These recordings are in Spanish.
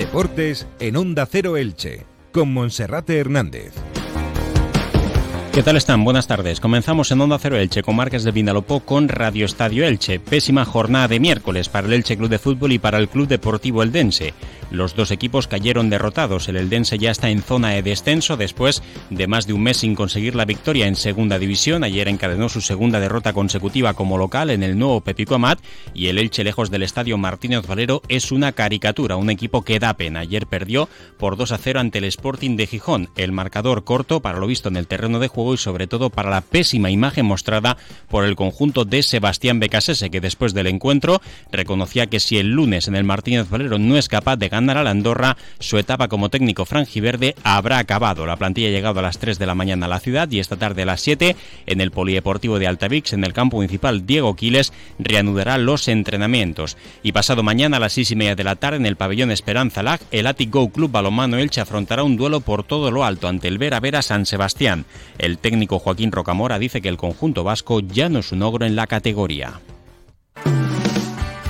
Deportes en Onda Cero Elche, con Monserrate Hernández. ¿Qué tal están? Buenas tardes. Comenzamos en Onda Cero Elche con Marcas de Vinalopó con Radio Estadio Elche. Pésima jornada de miércoles para el Elche Club de Fútbol y para el Club Deportivo Eldense. Los dos equipos cayeron derrotados. El Eldense ya está en zona de descenso después de más de un mes sin conseguir la victoria en segunda división. Ayer encadenó su segunda derrota consecutiva como local en el nuevo Pepico Amat y el Elche lejos del estadio Martínez Valero es una caricatura, un equipo que da pena. Ayer perdió por 2 a 0 ante el Sporting de Gijón. El marcador corto para lo visto en el terreno de juego y sobre todo para la pésima imagen mostrada por el conjunto de Sebastián Becasese, que después del encuentro reconocía que si el lunes en el Martínez Valero no es capaz de ganar la Andorra, su etapa como técnico franjiverde habrá acabado. La plantilla ha llegado a las 3 de la mañana a la ciudad y esta tarde a las 7 en el Polideportivo de Altavix, en el campo municipal Diego Quiles, reanudará los entrenamientos. Y pasado mañana a las 6 y media de la tarde en el pabellón Esperanza Lag, el Atic Go Club Balomano Elche afrontará un duelo por todo lo alto ante el Vera Vera San Sebastián. El técnico Joaquín Rocamora dice que el conjunto vasco ya no es un ogro en la categoría.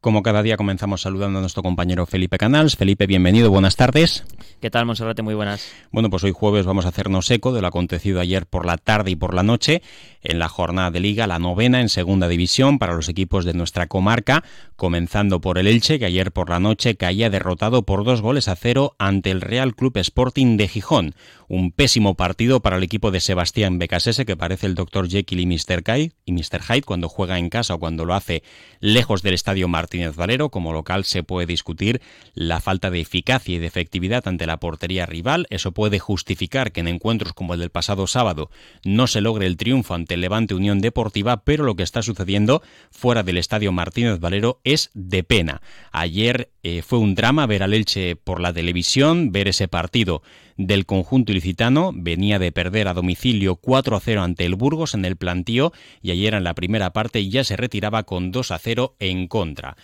Como cada día comenzamos saludando a nuestro compañero Felipe Canals. Felipe, bienvenido, buenas tardes. ¿Qué tal, Monserrate? Muy buenas. Bueno, pues hoy jueves vamos a hacernos eco de lo acontecido ayer por la tarde y por la noche en la jornada de liga, la novena en segunda división para los equipos de nuestra comarca, comenzando por el Elche, que ayer por la noche caía derrotado por dos goles a cero ante el Real Club Sporting de Gijón. Un pésimo partido para el equipo de Sebastián Becasese, que parece el Dr. Jekyll y Mr. Hyde, y Mr. Hyde cuando juega en casa o cuando lo hace lejos del estadio Martínez Valero. Como local se puede discutir la falta de eficacia y de efectividad ante la portería rival. Eso puede justificar que en encuentros como el del pasado sábado no se logre el triunfo ante el Levante Unión Deportiva, pero lo que está sucediendo fuera del estadio Martínez Valero es de pena. Ayer eh, fue un drama ver al Elche por la televisión, ver ese partido del conjunto ilicitano. Venía de perder a domicilio 4 a 0 ante el Burgos en el plantío y ayer en la primera parte ya se retiraba con 2 a 0 en contra.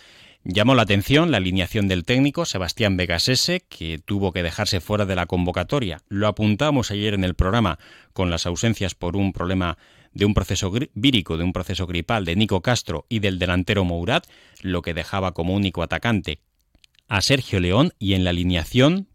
Llamó la atención la alineación del técnico Sebastián Vegasese, que tuvo que dejarse fuera de la convocatoria. Lo apuntamos ayer en el programa con las ausencias por un problema de un proceso vírico, de un proceso gripal de Nico Castro y del delantero Mourat, lo que dejaba como único atacante a Sergio León y en la alineación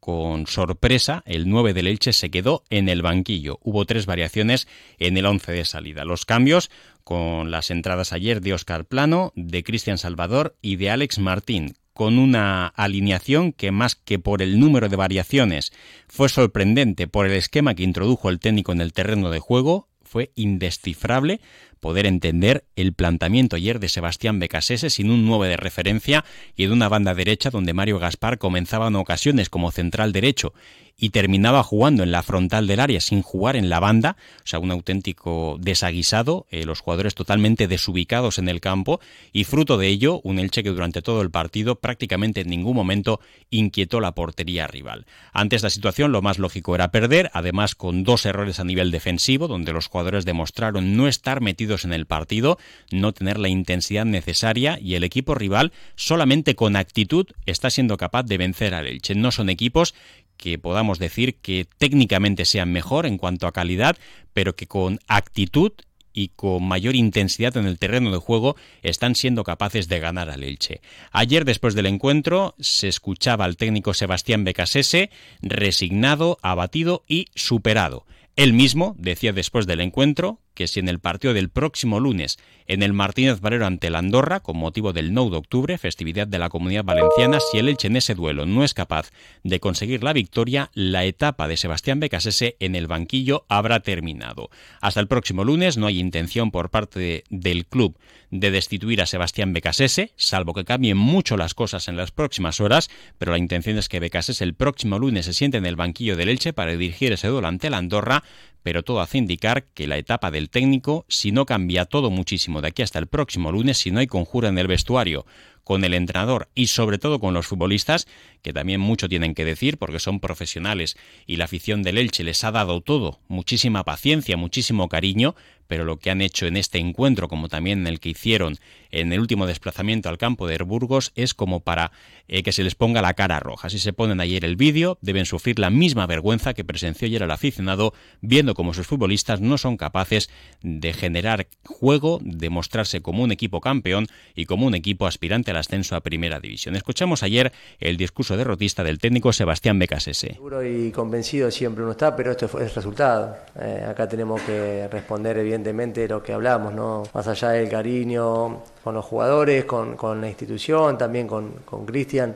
con sorpresa, el 9 del Elche se quedó en el banquillo. Hubo tres variaciones en el 11 de salida. Los cambios con las entradas ayer de Oscar Plano, de Cristian Salvador y de Alex Martín, con una alineación que más que por el número de variaciones fue sorprendente por el esquema que introdujo el técnico en el terreno de juego, fue indescifrable poder entender el planteamiento ayer de Sebastián Becasese sin un 9 de referencia y de una banda derecha donde Mario Gaspar comenzaba en ocasiones como central derecho y terminaba jugando en la frontal del área sin jugar en la banda, o sea, un auténtico desaguisado, eh, los jugadores totalmente desubicados en el campo y fruto de ello un Elche que durante todo el partido prácticamente en ningún momento inquietó la portería rival. Ante esta situación lo más lógico era perder, además con dos errores a nivel defensivo, donde los jugadores demostraron no estar metidos en el partido, no tener la intensidad necesaria y el equipo rival solamente con actitud está siendo capaz de vencer al Elche. No son equipos que podamos decir que técnicamente sean mejor en cuanto a calidad, pero que con actitud y con mayor intensidad en el terreno de juego están siendo capaces de ganar al Elche. Ayer, después del encuentro, se escuchaba al técnico Sebastián Becasese resignado, abatido y superado. Él mismo decía después del encuentro que si en el partido del próximo lunes en el Martínez Valero ante el Andorra, con motivo del 9 de octubre, festividad de la Comunidad Valenciana, si el Elche en ese duelo no es capaz de conseguir la victoria, la etapa de Sebastián Becasese en el banquillo habrá terminado. Hasta el próximo lunes no hay intención por parte del club de destituir a Sebastián Becasese, salvo que cambien mucho las cosas en las próximas horas, pero la intención es que Becasese el próximo lunes se siente en el banquillo del Elche para dirigir ese duelo ante el Andorra, pero todo hace indicar que la etapa del técnico, si no cambia todo muchísimo de aquí hasta el próximo lunes, si no hay conjura en el vestuario, con el entrenador y sobre todo con los futbolistas, que también mucho tienen que decir porque son profesionales y la afición del Elche les ha dado todo, muchísima paciencia, muchísimo cariño, pero lo que han hecho en este encuentro, como también en el que hicieron en el último desplazamiento al campo de Burgos, es como para eh, que se les ponga la cara roja. Si se ponen ayer el vídeo, deben sufrir la misma vergüenza que presenció ayer el aficionado, viendo cómo sus futbolistas no son capaces de generar juego, de mostrarse como un equipo campeón y como un equipo aspirante al ascenso a Primera División. Escuchamos ayer el discurso derrotista del técnico Sebastián Becasese. Seguro y convencido siempre uno está, pero esto es el resultado. Eh, acá tenemos que responder evidentemente lo que hablamos, ¿no? Más allá del cariño con los jugadores, con, con la institución, también con Cristian,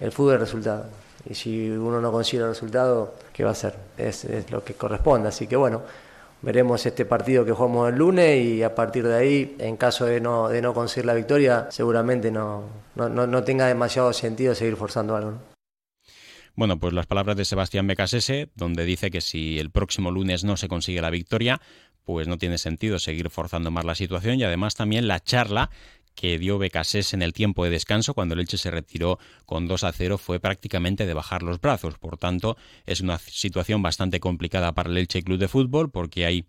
el fútbol es resultado. Y si uno no consigue el resultado, ¿qué va a hacer? Es, es, lo que corresponde. Así que bueno, veremos este partido que jugamos el lunes y a partir de ahí, en caso de no, de no conseguir la victoria, seguramente no, no, no tenga demasiado sentido seguir forzando algo. ¿no? Bueno, pues las palabras de Sebastián Becasese, donde dice que si el próximo lunes no se consigue la victoria, pues no tiene sentido seguir forzando más la situación y además también la charla que dio Becasés en el tiempo de descanso cuando el Elche se retiró con 2 a 0 fue prácticamente de bajar los brazos. Por tanto, es una situación bastante complicada para el Elche Club de Fútbol porque hay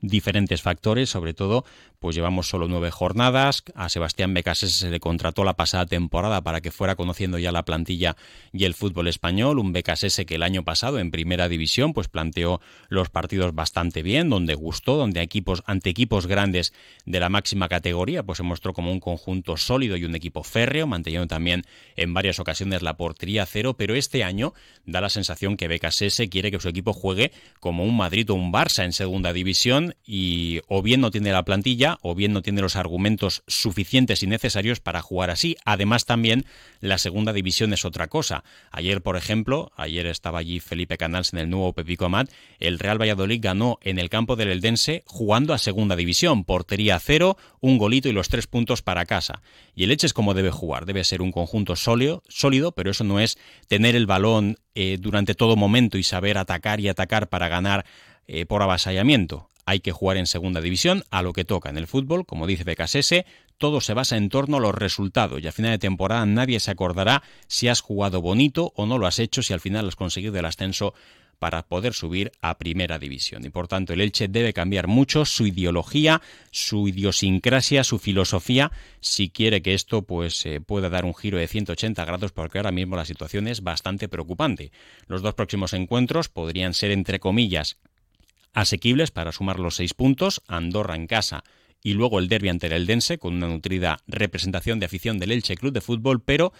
diferentes factores, sobre todo, pues llevamos solo nueve jornadas. A Sebastián Becasés se le contrató la pasada temporada para que fuera conociendo ya la plantilla y el fútbol español. Un Becasés que el año pasado en primera división pues planteó los partidos bastante bien, donde gustó, donde equipos, ante equipos grandes de la máxima categoría, pues se mostró como un conjunto sólido y un equipo férreo, manteniendo también en varias ocasiones la portería cero, pero este año da la sensación que Becasés quiere que su equipo juegue como un Madrid o un Barça en segunda división y o bien no tiene la plantilla o bien no tiene los argumentos suficientes y necesarios para jugar así. Además también la segunda división es otra cosa. Ayer, por ejemplo, ayer estaba allí Felipe Canals en el nuevo Pepico Amat, el Real Valladolid ganó en el campo del Eldense jugando a segunda división, portería cero, un golito y los tres puntos para casa. Y el Eche es como debe jugar, debe ser un conjunto sólido, sólido pero eso no es tener el balón eh, durante todo momento y saber atacar y atacar para ganar eh, por avasallamiento hay que jugar en segunda división a lo que toca en el fútbol, como dice Becasese, todo se basa en torno a los resultados y a final de temporada nadie se acordará si has jugado bonito o no lo has hecho si al final has conseguido el ascenso para poder subir a primera división. Y por tanto el Elche debe cambiar mucho su ideología, su idiosincrasia, su filosofía, si quiere que esto pues eh, pueda dar un giro de 180 grados, porque ahora mismo la situación es bastante preocupante. Los dos próximos encuentros podrían ser, entre comillas, asequibles para sumar los seis puntos, Andorra en casa y luego el derbi ante el Eldense con una nutrida representación de afición del Elche Club de Fútbol, pero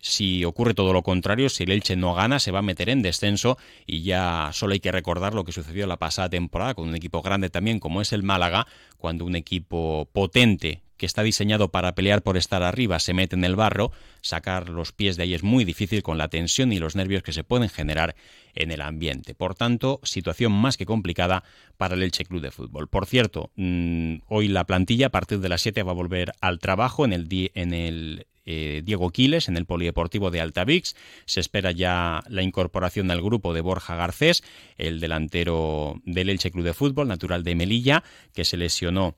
si ocurre todo lo contrario, si el Elche no gana, se va a meter en descenso y ya solo hay que recordar lo que sucedió la pasada temporada con un equipo grande también como es el Málaga, cuando un equipo potente que está diseñado para pelear por estar arriba se mete en el barro, sacar los pies de ahí es muy difícil con la tensión y los nervios que se pueden generar en el ambiente. Por tanto, situación más que complicada para el Elche Club de Fútbol. Por cierto, mm, hoy la plantilla a partir de las 7 va a volver al trabajo en el, en el eh, Diego Quiles en el Polideportivo de Altavix. Se espera ya la incorporación al grupo de Borja Garcés, el delantero del Elche Club de Fútbol, natural de Melilla, que se lesionó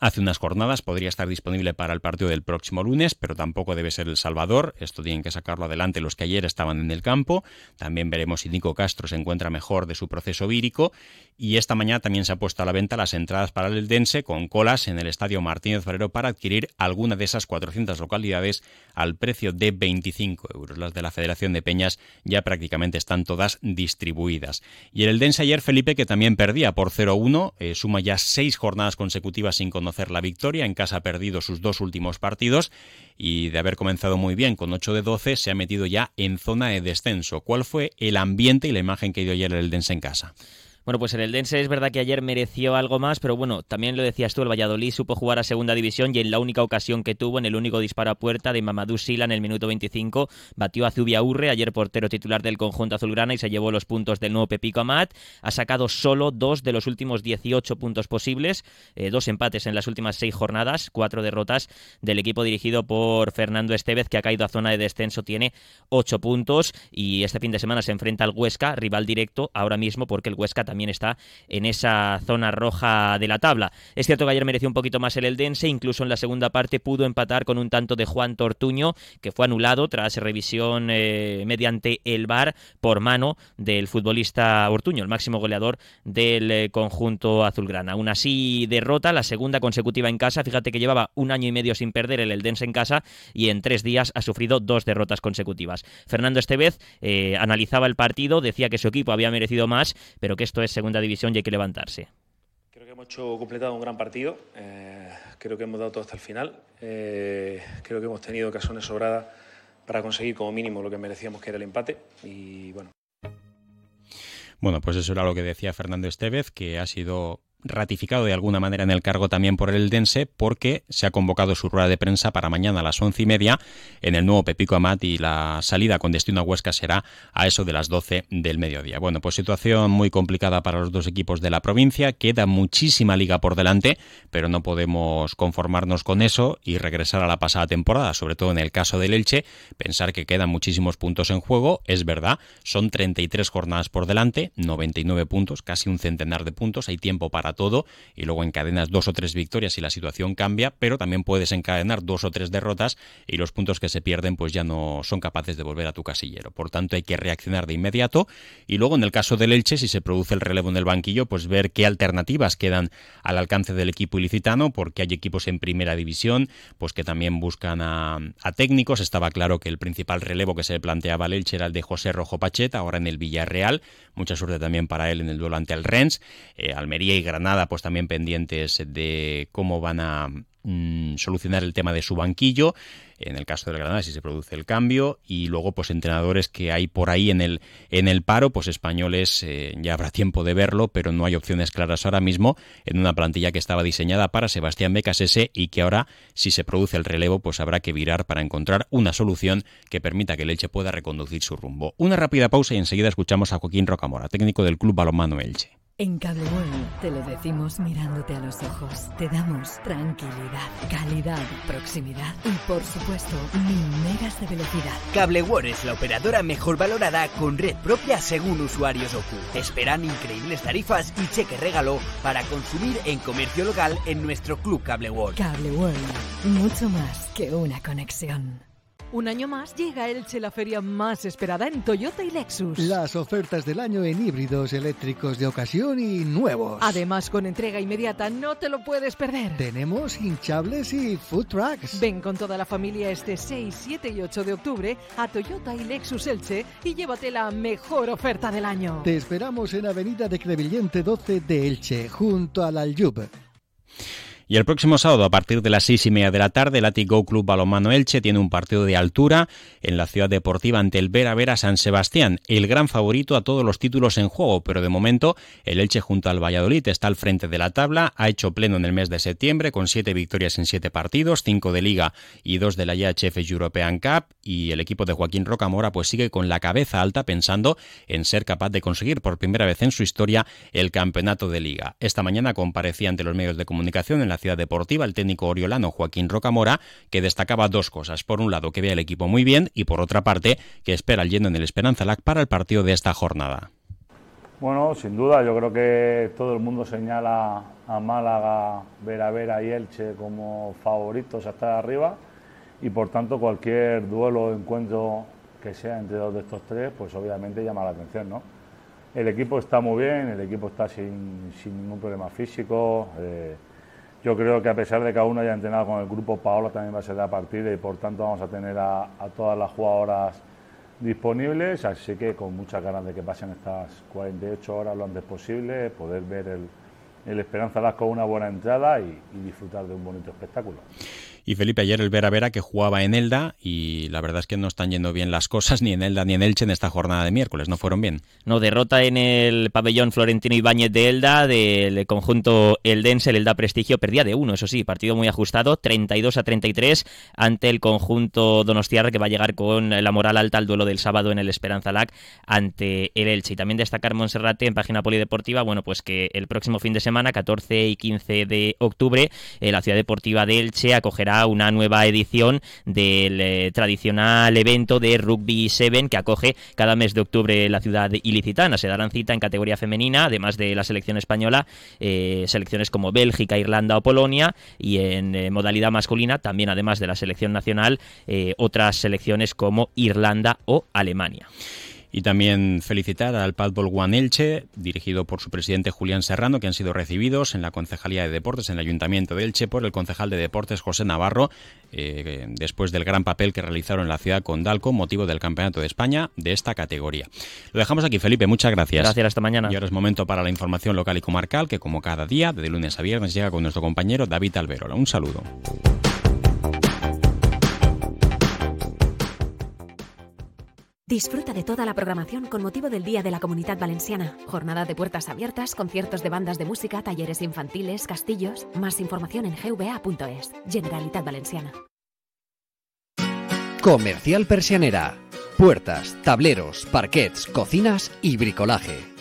Hace unas jornadas podría estar disponible para el partido del próximo lunes, pero tampoco debe ser el Salvador. Esto tienen que sacarlo adelante los que ayer estaban en el campo. También veremos si Nico Castro se encuentra mejor de su proceso vírico. Y esta mañana también se ha puesto a la venta las entradas para el Dense con colas en el Estadio Martínez Valero para adquirir alguna de esas 400 localidades al precio de 25 euros. Las de la Federación de Peñas ya prácticamente están todas distribuidas. Y el Dense ayer, Felipe, que también perdía por 0-1, eh, suma ya seis jornadas consecutivas sin conocer la victoria. En casa ha perdido sus dos últimos partidos y de haber comenzado muy bien con 8 de 12 se ha metido ya en zona de descenso. ¿Cuál fue el ambiente y la imagen que dio ayer el Dense en casa? Bueno, pues el Eldense es verdad que ayer mereció algo más, pero bueno, también lo decías tú, el Valladolid supo jugar a segunda división y en la única ocasión que tuvo, en el único disparo a puerta de Mamadou Sila en el minuto 25, batió a Zubia Urre, ayer portero titular del conjunto azulgrana y se llevó los puntos del nuevo Pepico Amat. Ha sacado solo dos de los últimos 18 puntos posibles, eh, dos empates en las últimas seis jornadas, cuatro derrotas del equipo dirigido por Fernando Estevez, que ha caído a zona de descenso, tiene ocho puntos y este fin de semana se enfrenta al Huesca, rival directo ahora mismo porque el Huesca también también está en esa zona roja de la tabla. Es cierto que ayer mereció un poquito más el Eldense, incluso en la segunda parte pudo empatar con un tanto de Juan Tortuño, que fue anulado tras revisión eh, mediante el VAR por mano del futbolista Ortuño, el máximo goleador del eh, conjunto azulgrana. Aún así, derrota, la segunda consecutiva en casa. Fíjate que llevaba un año y medio sin perder el Eldense en casa y en tres días ha sufrido dos derrotas consecutivas. Fernando Estevez eh, analizaba el partido, decía que su equipo había merecido más, pero que esto es segunda división y hay que levantarse. Creo que hemos hecho, completado un gran partido. creo que hemos dado todo hasta el final. creo que hemos tenido ocasiones sobradas para conseguir como mínimo lo que merecíamos que era el empate. Y bueno. Bueno, pues eso era lo que decía Fernando Estevez, que ha sido ratificado de alguna manera en el cargo también por el Dense porque se ha convocado su rueda de prensa para mañana a las once y media en el nuevo Pepico Amat y la salida con destino a Huesca será a eso de las doce del mediodía. Bueno, pues situación muy complicada para los dos equipos de la provincia, queda muchísima liga por delante, pero no podemos conformarnos con eso y regresar a la pasada temporada, sobre todo en el caso del Elche, pensar que quedan muchísimos puntos en juego, es verdad, son 33 jornadas por delante, 99 puntos, casi un centenar de puntos, hay tiempo para todo y luego encadenas dos o tres victorias y la situación cambia, pero también puedes encadenar dos o tres derrotas y los puntos que se pierden pues ya no son capaces de volver a tu casillero. Por tanto, hay que reaccionar de inmediato y luego en el caso del Elche, si se produce el relevo en el banquillo, pues ver qué alternativas quedan al alcance del equipo ilicitano, porque hay equipos en primera división, pues que también buscan a, técnicos. Estaba claro que el principal relevo que se planteaba al Elche era el de José Rojo Pacheta, ahora en el Villarreal. Mucha suerte también para él en el duelo ante el Rennes. Eh, Almería y Granada pues también pendientes de cómo van a mm, solucionar el tema de su banquillo. En el caso del Granada si se produce el cambio. Y luego pues entrenadores que hay por ahí en el en el paro pues españoles eh, ya habrá tiempo de verlo pero no hay opciones claras ahora mismo en una plantilla que estaba diseñada para Sebastián Becasese y que ahora si se produce el relevo pues habrá que virar para encontrar una solución que permita que el Elche pueda reconducir su rumbo. Una rápida pausa y enseguida escuchamos a Joaquín Rocamora técnico del club balonmano Elche en Cable World te lo decimos mirándote a los ojos. Te damos tranquilidad, calidad, proximidad y por supuesto mil megas de velocidad. Cable World es la operadora mejor valorada con red propia según usuarios OCU. Te esperan increíbles tarifas y cheque regalo para consumir en comercio local en nuestro club Cable World. Cable World, mucho más que una conexión. Un año más llega a Elche la feria más esperada en Toyota y Lexus. Las ofertas del año en híbridos eléctricos de ocasión y nuevos. Además, con entrega inmediata, no te lo puedes perder. Tenemos hinchables y food trucks. Ven con toda la familia este 6, 7 y 8 de octubre a Toyota y Lexus Elche y llévate la mejor oferta del año. Te esperamos en Avenida de Crevillente 12 de Elche, junto al Aljub. Y el próximo sábado, a partir de las seis y media de la tarde, el Go Club Balonmano Elche tiene un partido de altura en la ciudad deportiva ante el Vera Vera San Sebastián, el gran favorito a todos los títulos en juego, pero de momento el Elche junto al Valladolid está al frente de la tabla, ha hecho pleno en el mes de septiembre con siete victorias en siete partidos, cinco de Liga y dos de la IHF European Cup, y el equipo de Joaquín Rocamora pues sigue con la cabeza alta pensando en ser capaz de conseguir por primera vez en su historia el campeonato de Liga. Esta mañana comparecía ante los medios de comunicación en la ciudad deportiva el técnico oriolano Joaquín Rocamora, que destacaba dos cosas. Por un lado, que ve al equipo muy bien y por otra parte, que espera el lleno en el Esperanza Lac para el partido de esta jornada. Bueno, sin duda, yo creo que todo el mundo señala a Málaga, Vera Vera y Elche como favoritos hasta arriba y por tanto cualquier duelo o encuentro que sea entre dos de estos tres, pues obviamente llama la atención, ¿no? El equipo está muy bien, el equipo está sin, ningún problema físico. Eh, yo creo que a pesar de que aún no haya entrenado con el grupo, Paola también va a ser la partida y por tanto vamos a tener a, todas las jugadoras disponibles, así que con muchas ganas de que pasen estas 48 horas lo antes posible, poder ver el, el Esperanza Las con una buena entrada y disfrutar de un bonito espectáculo. Y Felipe, ayer el Vera Vera que jugaba en Elda y la verdad es que no están yendo bien las cosas ni en Elda ni en Elche en esta jornada de miércoles, no fueron bien. No, derrota en el pabellón Florentino Ibáñez de Elda del conjunto Eldense, el Elda Prestigio, perdía de uno, eso sí, partido muy ajustado, 32 a 33 ante el conjunto Donostiarra que va a llegar con la moral alta al duelo del sábado en el Esperanza Lac ante el Elche. Y también destacar Monserrate en página polideportiva, bueno, pues que el próximo fin de semana, 14 y 15 de octubre, eh, la ciudad deportiva de Elche acogerá una nueva edición del eh, tradicional evento de Rugby 7 que acoge cada mes de octubre la ciudad ilicitana. Se darán cita en categoría femenina, además de la selección española, eh, selecciones como Bélgica, Irlanda o Polonia, y en eh, modalidad masculina, también además de la selección nacional, otras selecciones como Irlanda o Alemania. Y también felicitar al Padbol One Elche, dirigido por su presidente Julián Serrano, que han sido recibidos en la Concejalía de Deportes, en el Ayuntamiento de Elche, por el concejal de Deportes José Navarro, eh, después del gran papel que realizaron en la ciudad con Dalco, motivo del Campeonato de España de esta categoría. Lo dejamos aquí, Felipe, muchas gracias. Gracias, hasta mañana. Y ahora es momento para la información local y comarcal, que como cada día, de lunes a viernes, llega con nuestro compañero David Alberola. Un saludo. Disfruta de toda la programación con motivo del Día de la Comunidad Valenciana. Jornada de puertas abiertas, conciertos de bandas de música, talleres infantiles, castillos. Más información en gva.es. Generalitat Valenciana. Comercial Persianera. Puertas, tableros, parquets, cocinas y bricolaje